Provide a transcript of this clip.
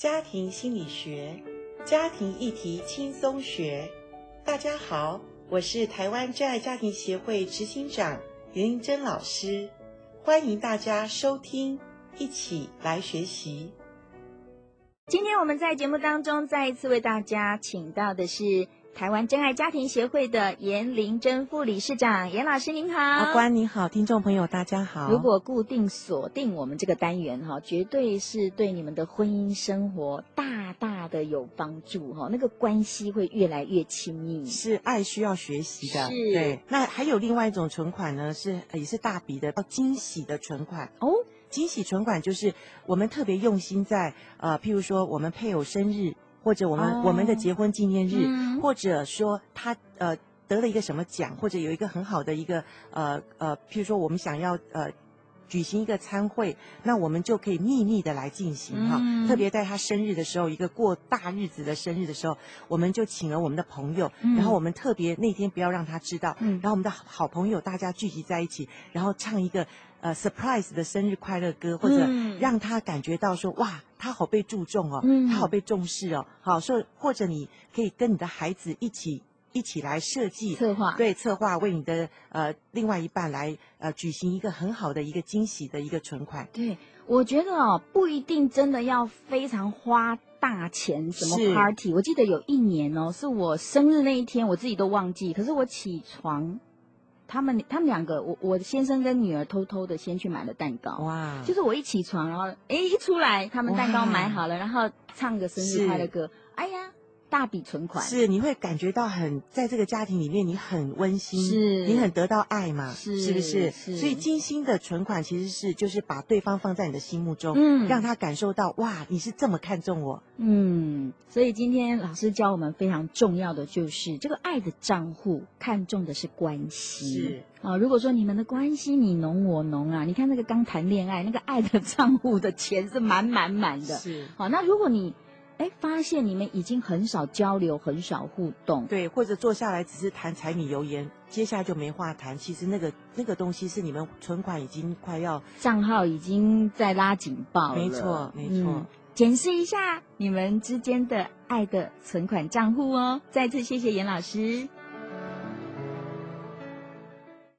家庭心理学，家庭议题轻松学。大家好，我是台湾真爱家庭协会执行长严玲珍老师，欢迎大家收听，一起来学习。今天我们在节目当中再一次为大家请到的是。台湾真爱家庭协会的严玲珍副理事长，严老师您好，阿关你好，听众朋友大家好。如果固定锁定我们这个单元哈，绝对是对你们的婚姻生活大大的有帮助哈，那个关系会越来越亲密。是爱需要学习的，是。对。那还有另外一种存款呢，是也是大笔的，叫惊喜的存款哦。惊喜存款就是我们特别用心在呃，譬如说我们配偶生日。或者我们、oh, 我们的结婚纪念日，嗯、或者说他呃得了一个什么奖，或者有一个很好的一个呃呃，譬如说我们想要呃举行一个餐会，那我们就可以秘密的来进行哈。嗯、特别在他生日的时候，一个过大日子的生日的时候，我们就请了我们的朋友，嗯、然后我们特别那天不要让他知道，嗯、然后我们的好朋友大家聚集在一起，然后唱一个。呃，surprise 的生日快乐歌，或者让他感觉到说，哇，他好被注重哦，嗯、他好被重视哦，好说，或者你可以跟你的孩子一起一起来设计策划，对，策划为你的呃另外一半来呃举行一个很好的一个惊喜的一个存款。对，我觉得哦，不一定真的要非常花大钱，什么 party。我记得有一年哦，是我生日那一天，我自己都忘记，可是我起床。他们他们两个，我我先生跟女儿偷偷的先去买了蛋糕。哇！就是我一起床，然后哎一出来，他们蛋糕买好了，然后唱个生日快乐歌。是哎呀！大笔存款是，你会感觉到很在这个家庭里面，你很温馨，是，你很得到爱嘛，是，是不是？是。所以精心的存款其实是就是把对方放在你的心目中，嗯，让他感受到哇，你是这么看重我，嗯。所以今天老师教我们非常重要的就是这个爱的账户，看重的是关系。是啊，如果说你们的关系你侬我侬啊，你看那个刚谈恋爱那个爱的账户的钱是满满满的，是。好，那如果你。哎，发现你们已经很少交流，很少互动，对，或者坐下来只是谈柴米油盐，接下来就没话谈。其实那个那个东西是你们存款已经快要账号已经在拉警报了。没错，没错。嗯，检视一下你们之间的爱的存款账户哦。再次谢谢严老师。